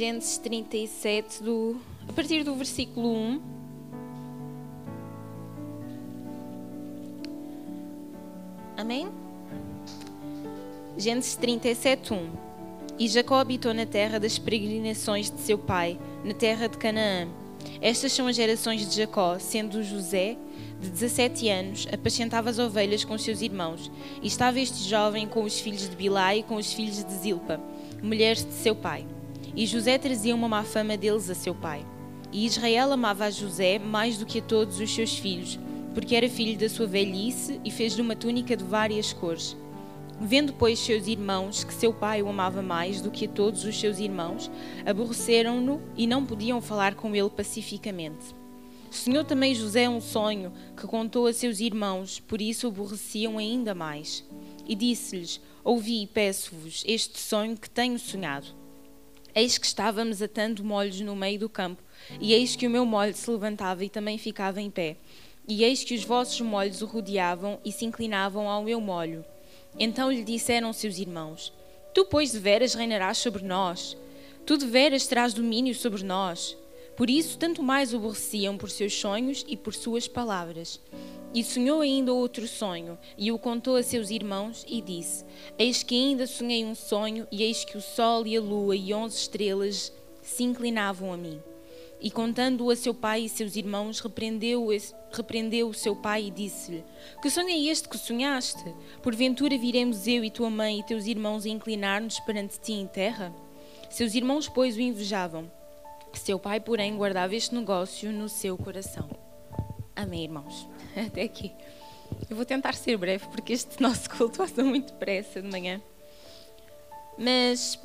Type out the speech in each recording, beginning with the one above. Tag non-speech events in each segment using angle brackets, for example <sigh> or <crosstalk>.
Gênesis 37, do, a partir do versículo 1. Amém? Gênesis 37, 1. E Jacó habitou na terra das peregrinações de seu pai, na terra de Canaã. Estas são as gerações de Jacó, sendo José, de 17 anos, apacentava as ovelhas com os seus irmãos, e estava este jovem com os filhos de Bilá e com os filhos de Zilpa, mulheres de seu pai. E José trazia uma má fama deles a seu pai. E Israel amava a José mais do que a todos os seus filhos, porque era filho da sua velhice e fez-lhe uma túnica de várias cores. Vendo, pois, seus irmãos que seu pai o amava mais do que a todos os seus irmãos, aborreceram-no e não podiam falar com ele pacificamente. Sonhou também José um sonho que contou a seus irmãos, por isso o aborreciam ainda mais. E disse-lhes: Ouvi, peço-vos, este sonho que tenho sonhado. Eis que estávamos atando molhos no meio do campo, e eis que o meu molho se levantava e também ficava em pé. E eis que os vossos molhos o rodeavam e se inclinavam ao meu molho. Então lhe disseram seus irmãos: Tu, pois, de veras reinarás sobre nós. Tu de veras terás domínio sobre nós. Por isso, tanto mais o aborreciam por seus sonhos e por suas palavras. E sonhou ainda outro sonho, e o contou a seus irmãos, e disse: Eis que ainda sonhei um sonho, e eis que o sol e a lua e onze estrelas se inclinavam a mim. E contando-o a seu pai e seus irmãos, repreendeu, repreendeu o seu pai e disse-lhe: Que sonho é este que sonhaste? Porventura viremos eu e tua mãe e teus irmãos a inclinar-nos perante ti em terra? Seus irmãos, pois, o invejavam. Seu pai, porém, guardava este negócio no seu coração. Amém, irmãos. <laughs> Até aqui. Eu vou tentar ser breve, porque este <laughs> nosso culto passa muito depressa de manhã. Mas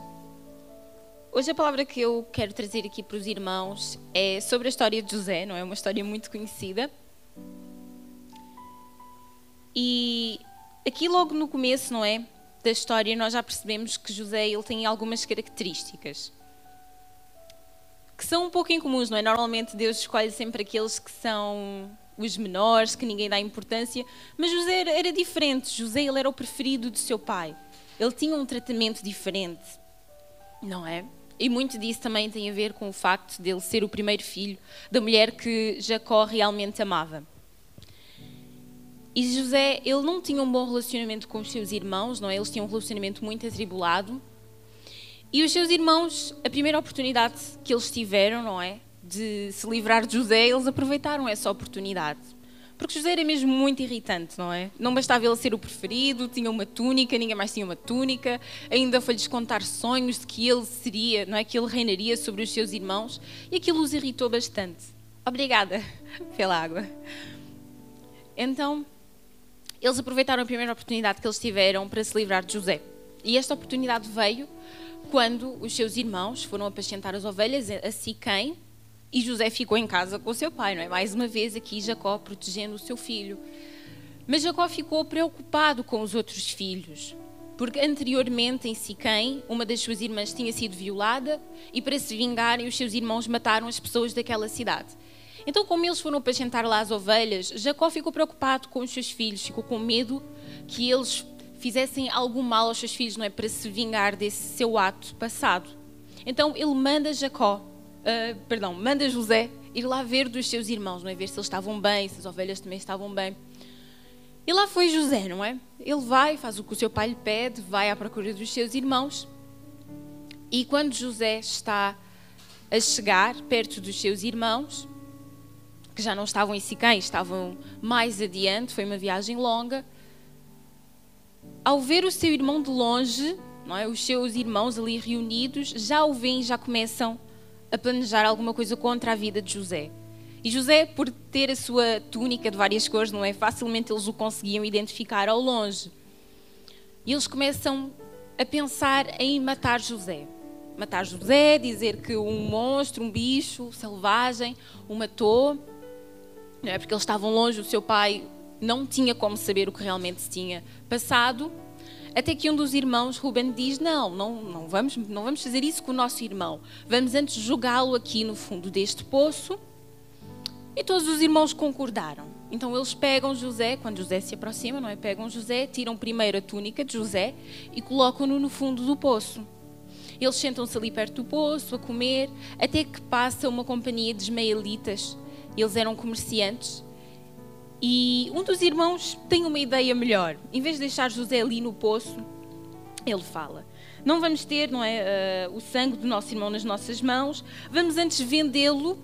hoje a palavra que eu quero trazer aqui para os irmãos é sobre a história de José, não é uma história muito conhecida. E aqui logo no começo, não é, da história, nós já percebemos que José ele tem algumas características que são um pouco incomuns, não é? Normalmente Deus escolhe sempre aqueles que são os menores, que ninguém dá importância, mas José era, era diferente. José ele era o preferido do seu pai. Ele tinha um tratamento diferente, não é? E muito disso também tem a ver com o facto de ele ser o primeiro filho da mulher que Jacó realmente amava. E José, ele não tinha um bom relacionamento com os seus irmãos, não é? Eles tinham um relacionamento muito atribulado. E os seus irmãos, a primeira oportunidade que eles tiveram, não é? De se livrar de José, eles aproveitaram essa oportunidade. Porque José era mesmo muito irritante, não é? Não bastava ele ser o preferido, tinha uma túnica, ninguém mais tinha uma túnica, ainda foi-lhes contar sonhos de que ele seria, não é? Que ele reinaria sobre os seus irmãos, e aquilo os irritou bastante. Obrigada pela água. Então, eles aproveitaram a primeira oportunidade que eles tiveram para se livrar de José. E esta oportunidade veio quando os seus irmãos foram apacentar as ovelhas a Siquém e José ficou em casa com seu pai, não é? Mais uma vez aqui Jacó protegendo o seu filho. Mas Jacó ficou preocupado com os outros filhos, porque anteriormente em Siquém, uma das suas irmãs tinha sido violada e para se vingarem os seus irmãos mataram as pessoas daquela cidade. Então, como eles foram apacentar lá as ovelhas, Jacó ficou preocupado com os seus filhos, ficou com medo que eles fizessem algum mal aos seus filhos, não é? Para se vingar desse seu ato passado. Então ele manda Jacó, uh, perdão, manda José ir lá ver dos seus irmãos, não é? Ver se eles estavam bem, se as ovelhas também estavam bem. E lá foi José, não é? Ele vai, faz o que o seu pai lhe pede, vai à procura dos seus irmãos. E quando José está a chegar perto dos seus irmãos, que já não estavam em Siquém, estavam mais adiante, foi uma viagem longa, ao ver o seu irmão de longe, não é? os seus irmãos ali reunidos, já o veem, já começam a planejar alguma coisa contra a vida de José. E José, por ter a sua túnica de várias cores, não é? Facilmente eles o conseguiam identificar ao longe. E eles começam a pensar em matar José. Matar José, dizer que um monstro, um bicho selvagem o matou. Não é? Porque eles estavam longe, o seu pai não tinha como saber o que realmente se tinha passado, até que um dos irmãos, Ruben, diz: Não, não, não, vamos, não vamos fazer isso com o nosso irmão. Vamos antes jogá-lo aqui no fundo deste poço. E todos os irmãos concordaram. Então eles pegam José, quando José se aproxima, não é? Pegam José, tiram primeiro a túnica de José e colocam-no no fundo do poço. Eles sentam-se ali perto do poço a comer, até que passa uma companhia de ismaelitas. Eles eram comerciantes. E um dos irmãos tem uma ideia melhor. Em vez de deixar José ali no poço, ele fala: Não vamos ter não é, uh, o sangue do nosso irmão nas nossas mãos, vamos antes vendê-lo,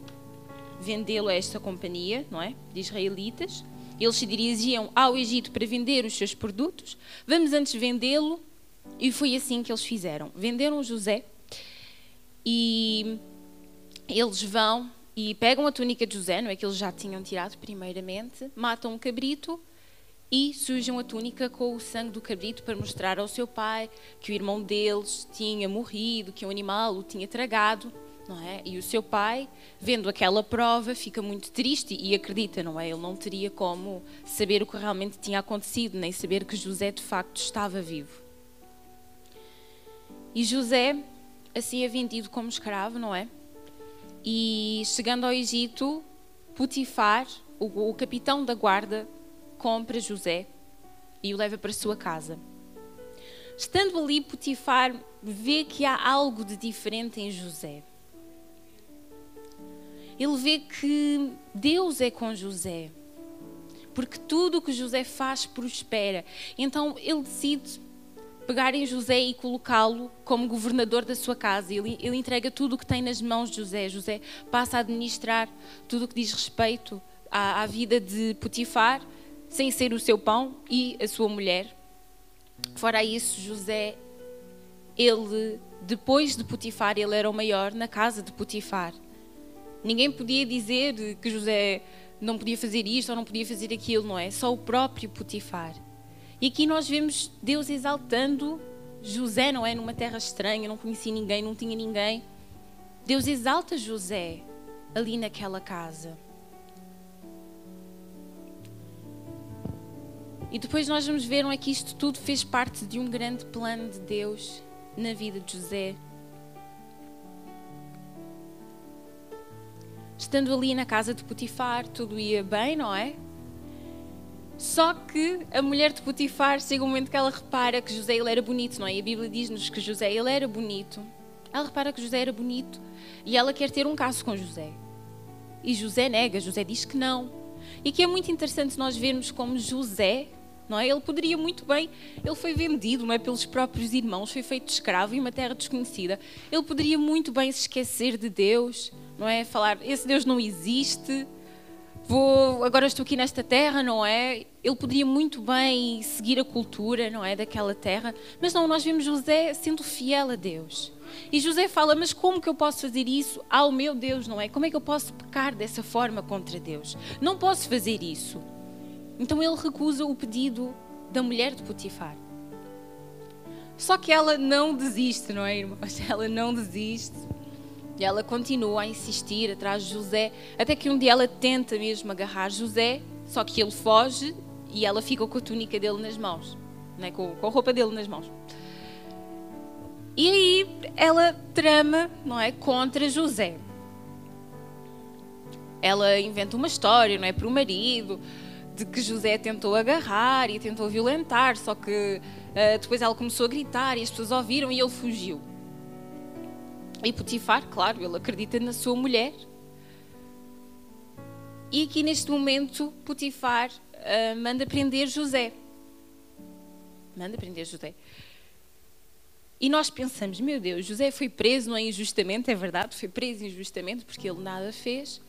vendê-lo a esta companhia não é, de israelitas. Eles se dirigiam ao Egito para vender os seus produtos. Vamos antes vendê-lo. E foi assim que eles fizeram. Venderam José e eles vão e pegam a túnica de José, não é que eles já tinham tirado primeiramente, matam um cabrito e sujam a túnica com o sangue do cabrito para mostrar ao seu pai que o irmão deles tinha morrido, que o animal o tinha tragado, não é? E o seu pai, vendo aquela prova, fica muito triste e acredita, não é? Ele não teria como saber o que realmente tinha acontecido, nem saber que José de facto estava vivo. E José assim é vendido como escravo, não é? E chegando ao Egito, Putifar, o, o capitão da guarda, compra José e o leva para a sua casa. Estando ali, Putifar vê que há algo de diferente em José. Ele vê que Deus é com José, porque tudo o que José faz prospera. Então ele decide pegar em José e colocá-lo como governador da sua casa. Ele, ele entrega tudo o que tem nas mãos de José. José passa a administrar tudo o que diz respeito à, à vida de Potifar, sem ser o seu pão e a sua mulher. Fora isso, José, ele, depois de Potifar, ele era o maior na casa de Potifar. Ninguém podia dizer que José não podia fazer isto ou não podia fazer aquilo, não é? Só o próprio Potifar. E aqui nós vemos Deus exaltando José, não é? Numa terra estranha, não conhecia ninguém, não tinha ninguém. Deus exalta José ali naquela casa. E depois nós vamos ver é, que isto tudo fez parte de um grande plano de Deus na vida de José. Estando ali na casa de Potifar, tudo ia bem, não é? Só que a mulher de Potifar chega um momento que ela repara que José ele era bonito, não é? E a Bíblia diz-nos que José ele era bonito. Ela repara que José era bonito e ela quer ter um caso com José. E José nega, José diz que não. E que é muito interessante nós vermos como José, não é? Ele poderia muito bem, ele foi vendido, não é, pelos próprios irmãos, foi feito escravo em uma terra desconhecida. Ele poderia muito bem se esquecer de Deus, não é? Falar, esse Deus não existe vou, agora estou aqui nesta terra, não é? Ele poderia muito bem seguir a cultura, não é, daquela terra, mas não, nós vemos José sendo fiel a Deus. E José fala: Mas como que eu posso fazer isso ao meu Deus, não é? Como é que eu posso pecar dessa forma contra Deus? Não posso fazer isso. Então ele recusa o pedido da mulher de Potifar. Só que ela não desiste, não é, irmãos? <laughs> Ela não desiste. E ela continua a insistir atrás de José, até que um dia ela tenta mesmo agarrar José, só que ele foge e ela fica com a túnica dele nas mãos, né? com, com a roupa dele nas mãos. E aí ela trama, não é, contra José. Ela inventa uma história, não é, para o marido, de que José tentou agarrar e tentou violentar, só que uh, depois ela começou a gritar e as pessoas ouviram e ele fugiu. E Potifar, claro, ele acredita na sua mulher. E aqui neste momento, Potifar uh, manda prender José. Manda prender José. E nós pensamos, meu Deus, José foi preso não é injustamente, é verdade, foi preso injustamente porque ele nada fez.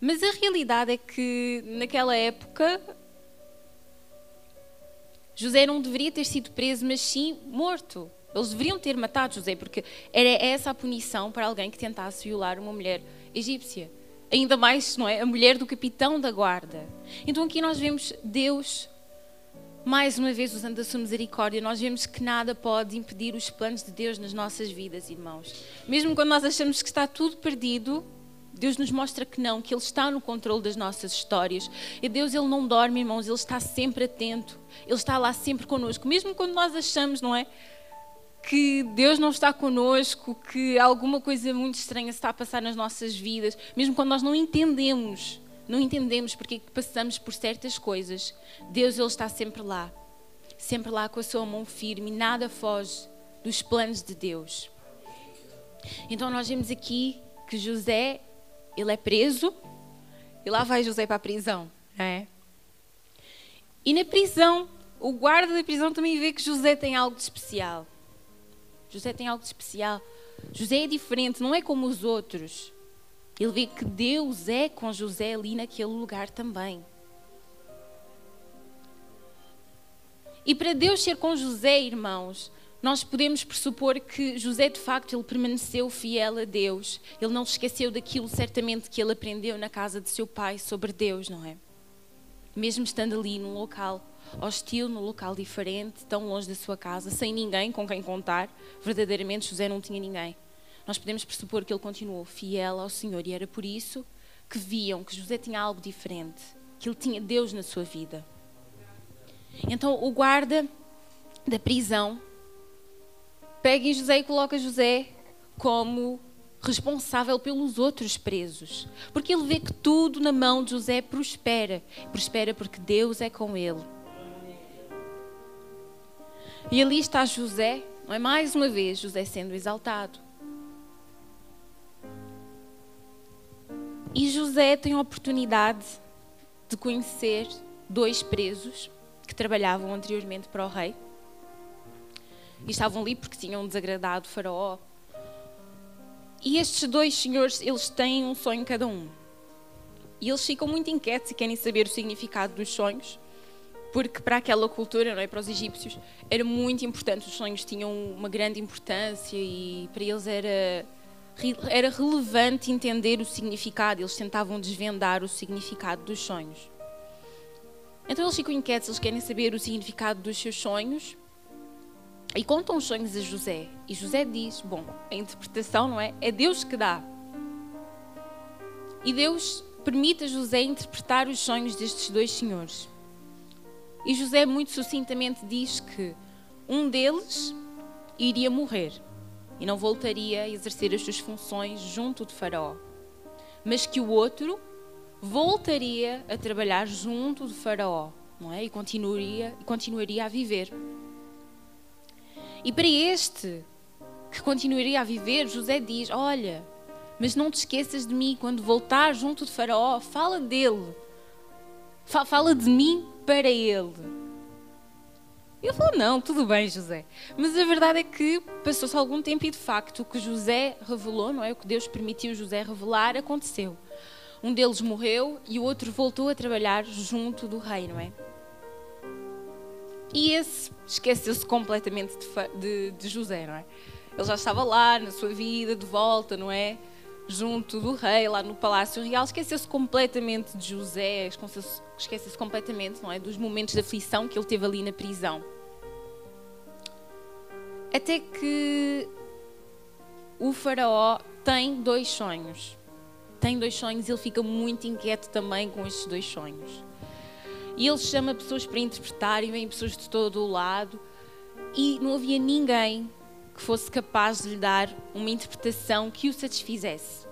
Mas a realidade é que naquela época José não deveria ter sido preso, mas sim morto. Eles deveriam ter matado José, porque era essa a punição para alguém que tentasse violar uma mulher egípcia. Ainda mais, não é? A mulher do capitão da guarda. Então aqui nós vemos Deus, mais uma vez usando a sua misericórdia, nós vemos que nada pode impedir os planos de Deus nas nossas vidas, irmãos. Mesmo quando nós achamos que está tudo perdido, Deus nos mostra que não, que Ele está no controle das nossas histórias. E Deus, Ele não dorme, irmãos, Ele está sempre atento. Ele está lá sempre conosco. Mesmo quando nós achamos, não é? Que Deus não está conosco, que alguma coisa muito estranha está a passar nas nossas vidas, mesmo quando nós não entendemos, não entendemos porque é passamos por certas coisas, Deus ele está sempre lá, sempre lá com a sua mão firme, nada foge dos planos de Deus. Então nós vemos aqui que José, ele é preso, e lá vai José para a prisão, é? E na prisão, o guarda da prisão também vê que José tem algo de especial. José tem algo de especial. José é diferente, não é como os outros. Ele vê que Deus é com José ali naquele lugar também. E para Deus ser com José, irmãos, nós podemos pressupor que José, de facto, ele permaneceu fiel a Deus. Ele não se esqueceu daquilo, certamente, que ele aprendeu na casa de seu pai sobre Deus, não é? Mesmo estando ali num local hostil, num local diferente, tão longe da sua casa, sem ninguém com quem contar, verdadeiramente José não tinha ninguém. Nós podemos pressupor que ele continuou fiel ao Senhor e era por isso que viam que José tinha algo diferente, que ele tinha Deus na sua vida. Então o guarda da prisão pega em José e coloca José como responsável pelos outros presos. Porque ele vê que tudo na mão de José prospera. Prospera porque Deus é com ele. E ali está José, não é mais uma vez José sendo exaltado. E José tem a oportunidade de conhecer dois presos que trabalhavam anteriormente para o rei. E estavam ali porque tinham desagradado o faraó. E estes dois senhores, eles têm um sonho cada um. E eles ficam muito inquietos e querem saber o significado dos sonhos, porque para aquela cultura, não é, para os egípcios, era muito importante. Os sonhos tinham uma grande importância e para eles era era relevante entender o significado. Eles tentavam desvendar o significado dos sonhos. Então eles ficam inquietos, eles querem saber o significado dos seus sonhos e contam os sonhos a José. E José diz: Bom, a interpretação não é? É Deus que dá. E Deus permite a José interpretar os sonhos destes dois senhores. E José, muito sucintamente, diz que um deles iria morrer e não voltaria a exercer as suas funções junto de Faraó, mas que o outro voltaria a trabalhar junto de Faraó, não é? E continuaria, continuaria a viver. E para este que continuaria a viver, José diz: Olha, mas não te esqueças de mim quando voltar junto de Faraó, fala dele, fala de mim para ele. Eu falo, não, tudo bem, José. Mas a verdade é que passou-se algum tempo e de facto o que José revelou, não é? O que Deus permitiu José revelar aconteceu. Um deles morreu e o outro voltou a trabalhar junto do rei, não é? E esse esqueceu-se completamente de, de, de, José, não é? Ele já estava lá na sua vida, de volta, não é? Junto do rei, lá no Palácio Real, esqueceu-se completamente de José, esqueceu-se completamente, não é? Dos momentos de aflição que ele teve ali na prisão. Até que o Faraó tem dois sonhos tem dois sonhos e ele fica muito inquieto também com estes dois sonhos. E ele chama pessoas para interpretar e vem pessoas de todo o lado e não havia ninguém que fosse capaz de lhe dar uma interpretação que o satisfizesse.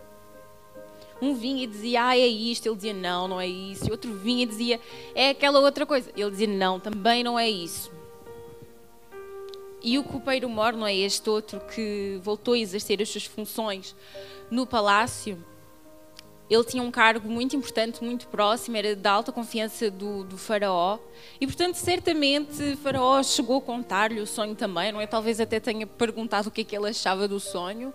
Um vinha e dizia, ah, é isto. Ele dizia, não, não é isso. Outro vinha e dizia, é aquela outra coisa. Ele dizia, não, também não é isso. E o copeiro mor, não é este outro que voltou a exercer as suas funções no palácio, ele tinha um cargo muito importante, muito próximo, era da alta confiança do, do faraó. E, portanto, certamente faraó chegou a contar-lhe o sonho também, não é? Talvez até tenha perguntado o que é que ele achava do sonho.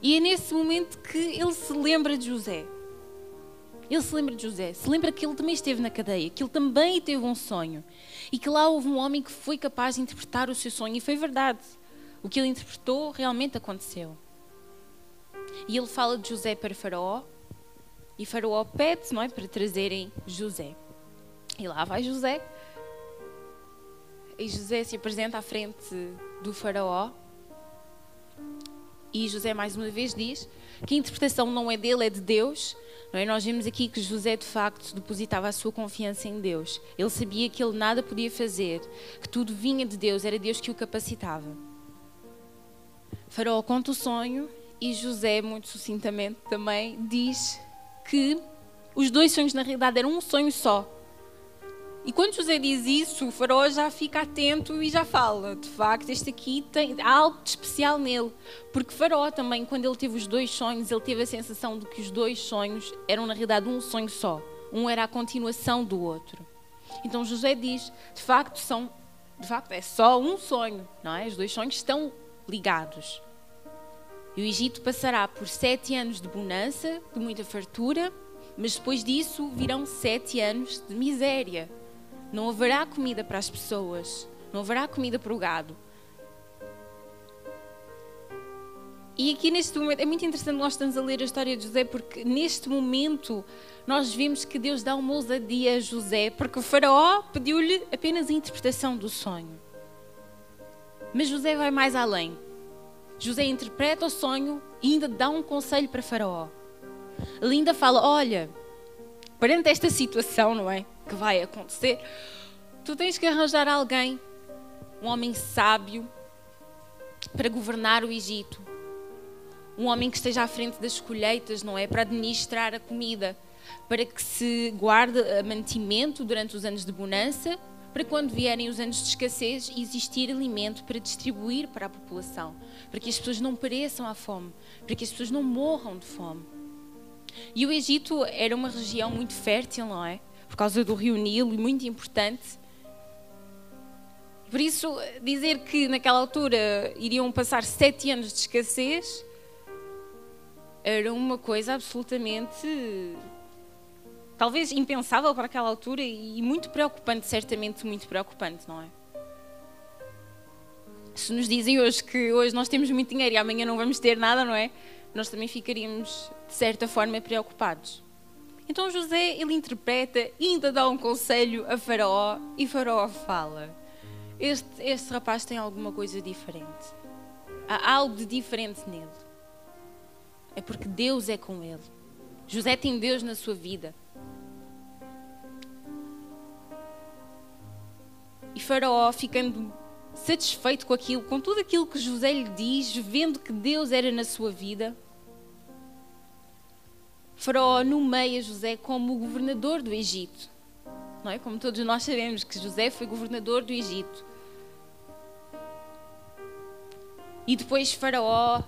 E é nesse momento que ele se lembra de José. Ele se lembra de José, se lembra que ele também esteve na cadeia, que ele também teve um sonho. E que lá houve um homem que foi capaz de interpretar o seu sonho. E foi verdade. O que ele interpretou realmente aconteceu. E ele fala de José para Faraó. E Faraó pede, não é, para trazerem José. E lá vai José. E José se apresenta à frente do Faraó. E José mais uma vez diz que a interpretação não é dele, é de Deus. É? Nós vemos aqui que José de facto depositava a sua confiança em Deus. Ele sabia que ele nada podia fazer, que tudo vinha de Deus, era Deus que o capacitava. Faraó conta o sonho e José, muito sucintamente também, diz que os dois sonhos na realidade eram um sonho só. E quando José diz isso, o faraó já fica atento e já fala. De facto, este aqui tem há algo de especial nele. Porque faraó também, quando ele teve os dois sonhos, ele teve a sensação de que os dois sonhos eram na realidade um sonho só. Um era a continuação do outro. Então José diz, de facto, são, de facto é só um sonho, não é? Os dois sonhos estão ligados. E o Egito passará por sete anos de bonança, de muita fartura, mas depois disso virão sete anos de miséria não haverá comida para as pessoas, não haverá comida para o gado. E aqui neste momento, é muito interessante nós estamos a ler a história de José, porque neste momento nós vimos que Deus dá uma ousadia a José, porque o faraó pediu-lhe apenas a interpretação do sonho. Mas José vai mais além. José interpreta o sonho e ainda dá um conselho para faraó. Ele ainda fala, olha, perante esta situação, não é? que vai acontecer, tu tens que arranjar alguém, um homem sábio, para governar o Egito. Um homem que esteja à frente das colheitas, não é? Para administrar a comida, para que se guarde mantimento durante os anos de bonança, para quando vierem os anos de escassez existir alimento para distribuir para a população, para que as pessoas não pereçam à fome, para que as pessoas não morram de fome. E o Egito era uma região muito fértil, não é? por causa do rio Nilo, e muito importante. Por isso, dizer que naquela altura iriam passar sete anos de escassez era uma coisa absolutamente, talvez impensável para aquela altura e muito preocupante, certamente muito preocupante, não é? Se nos dizem hoje que hoje nós temos muito dinheiro e amanhã não vamos ter nada, não é? Nós também ficaríamos, de certa forma, preocupados. Então José, ele interpreta e ainda dá um conselho a Faraó e Faraó fala: este, este rapaz tem alguma coisa diferente. Há algo de diferente nele. É porque Deus é com ele. José tem Deus na sua vida. E Faraó, ficando satisfeito com aquilo, com tudo aquilo que José lhe diz, vendo que Deus era na sua vida, Faraó nomeia José como governador do Egito. Não é? Como todos nós sabemos que José foi governador do Egito. E depois Faraó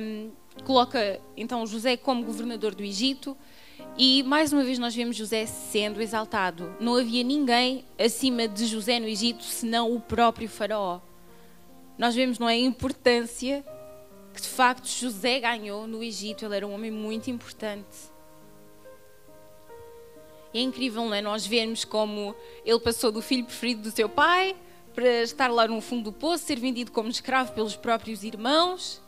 um, coloca então José como governador do Egito e mais uma vez nós vemos José sendo exaltado. Não havia ninguém acima de José no Egito senão o próprio Faraó. Nós vemos não é, a importância que de facto José ganhou no Egito. Ele era um homem muito importante. É incrível, não é? Nós vemos como ele passou do filho preferido do seu pai para estar lá no fundo do poço, ser vendido como escravo pelos próprios irmãos.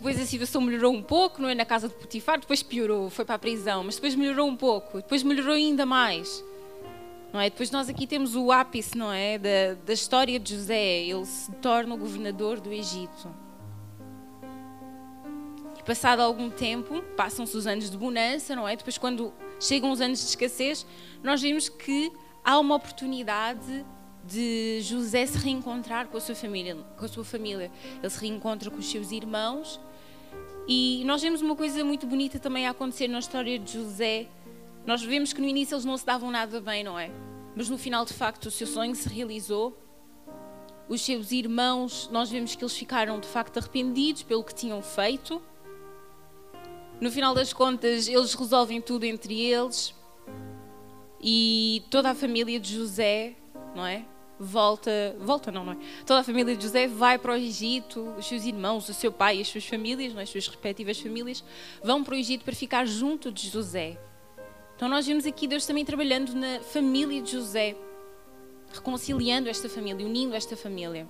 Depois a situação melhorou um pouco, não é? Na casa de Potifar, depois piorou, foi para a prisão, mas depois melhorou um pouco, depois melhorou ainda mais. Não é? Depois nós aqui temos o ápice, não é? Da, da história de José. Ele se torna o governador do Egito. E passado algum tempo, passam-se os anos de bonança, não é? Depois, quando chegam os anos de escassez, nós vemos que há uma oportunidade de José se reencontrar com a sua família, com a sua família. Ele se reencontra com os seus irmãos e nós vemos uma coisa muito bonita também a acontecer na história de José. Nós vemos que no início eles não se davam nada bem, não é? Mas no final, de facto, o seu sonho se realizou. Os seus irmãos, nós vemos que eles ficaram de facto arrependidos pelo que tinham feito no final das contas, eles resolvem tudo entre eles e toda a família de José, não é? Volta, volta não, não é? Toda a família de José vai para o Egito, os seus irmãos, o seu pai e as suas famílias, não é? as suas respectivas famílias, vão para o Egito para ficar junto de José. Então nós vemos aqui Deus também trabalhando na família de José, reconciliando esta família, unindo esta família.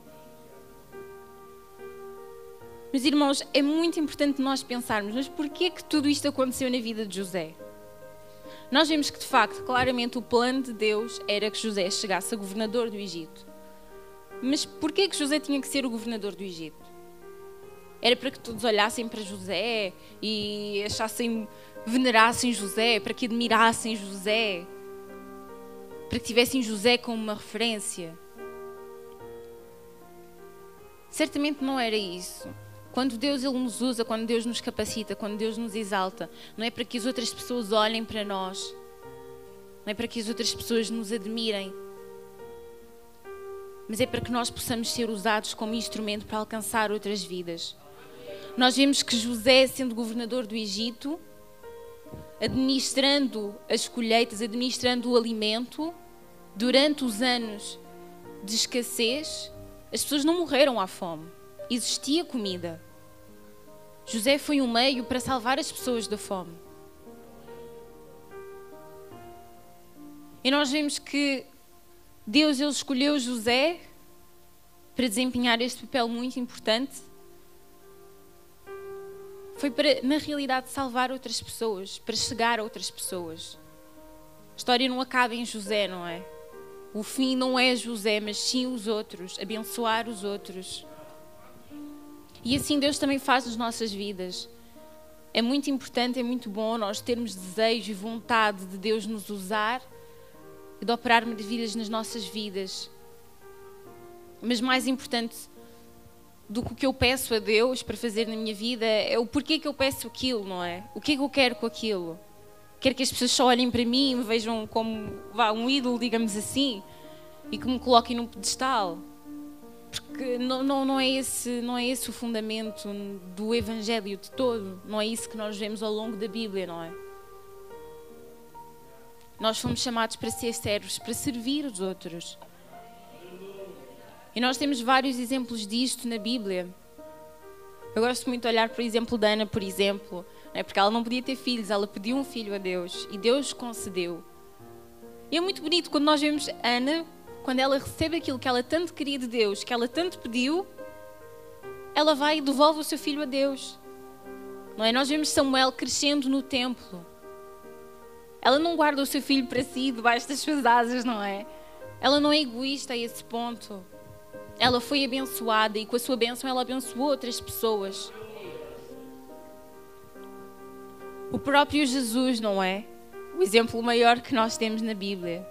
Meus irmãos, é muito importante nós pensarmos, mas porquê que tudo isto aconteceu na vida de José? Nós vemos que, de facto, claramente o plano de Deus era que José chegasse a governador do Egito. Mas porquê que José tinha que ser o governador do Egito? Era para que todos olhassem para José e achassem, venerassem José, para que admirassem José, para que tivessem José como uma referência. Certamente não era isso. Quando Deus ele nos usa, quando Deus nos capacita, quando Deus nos exalta, não é para que as outras pessoas olhem para nós, não é para que as outras pessoas nos admirem, mas é para que nós possamos ser usados como instrumento para alcançar outras vidas. Nós vemos que José, sendo governador do Egito, administrando as colheitas, administrando o alimento, durante os anos de escassez, as pessoas não morreram à fome. Existia comida. José foi um meio para salvar as pessoas da fome. E nós vemos que Deus ele escolheu José para desempenhar este papel muito importante foi para, na realidade, salvar outras pessoas, para chegar a outras pessoas. A história não acaba em José, não é? O fim não é José, mas sim os outros, abençoar os outros. E assim Deus também faz nas nossas vidas. É muito importante, é muito bom nós termos desejo e vontade de Deus nos usar e de operar maravilhas nas nossas vidas. Mas mais importante do que o que eu peço a Deus para fazer na minha vida é o porquê que eu peço aquilo, não é? O que é que eu quero com aquilo? Quero que as pessoas só olhem para mim e me vejam como vá, um ídolo, digamos assim, e que me coloquem num pedestal. Porque não, não, não, é esse, não é esse o fundamento do Evangelho de todo. Não é isso que nós vemos ao longo da Bíblia, não é? Nós fomos chamados para ser servos, para servir os outros. E nós temos vários exemplos disto na Bíblia. Eu gosto muito de olhar para o exemplo da Ana, por exemplo, é? porque ela não podia ter filhos, ela pediu um filho a Deus e Deus concedeu. E é muito bonito quando nós vemos Ana, quando ela recebe aquilo que ela tanto queria de Deus, que ela tanto pediu, ela vai e devolve o seu filho a Deus. Não é? Nós vemos Samuel crescendo no templo. Ela não guarda o seu filho para si, debaixo das suas asas, não é? Ela não é egoísta a esse ponto ela foi abençoada e com a sua bênção ela abençoou outras pessoas. O próprio Jesus, não é? O exemplo maior que nós temos na Bíblia.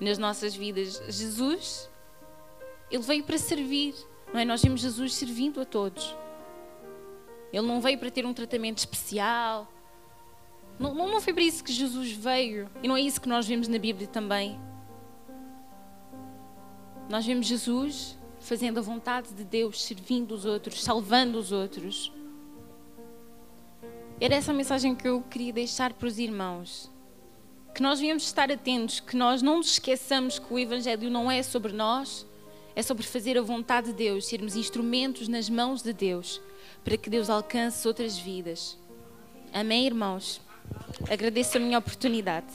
Nas nossas vidas. Jesus, ele veio para servir. Não é? Nós vemos Jesus servindo a todos. Ele não veio para ter um tratamento especial. Não, não foi para isso que Jesus veio. E não é isso que nós vemos na Bíblia também. Nós vemos Jesus fazendo a vontade de Deus, servindo os outros, salvando os outros. Era essa a mensagem que eu queria deixar para os irmãos. Que nós viemos estar atentos, que nós não nos esqueçamos que o Evangelho não é sobre nós, é sobre fazer a vontade de Deus, sermos instrumentos nas mãos de Deus, para que Deus alcance outras vidas. Amém, irmãos? Agradeço a minha oportunidade.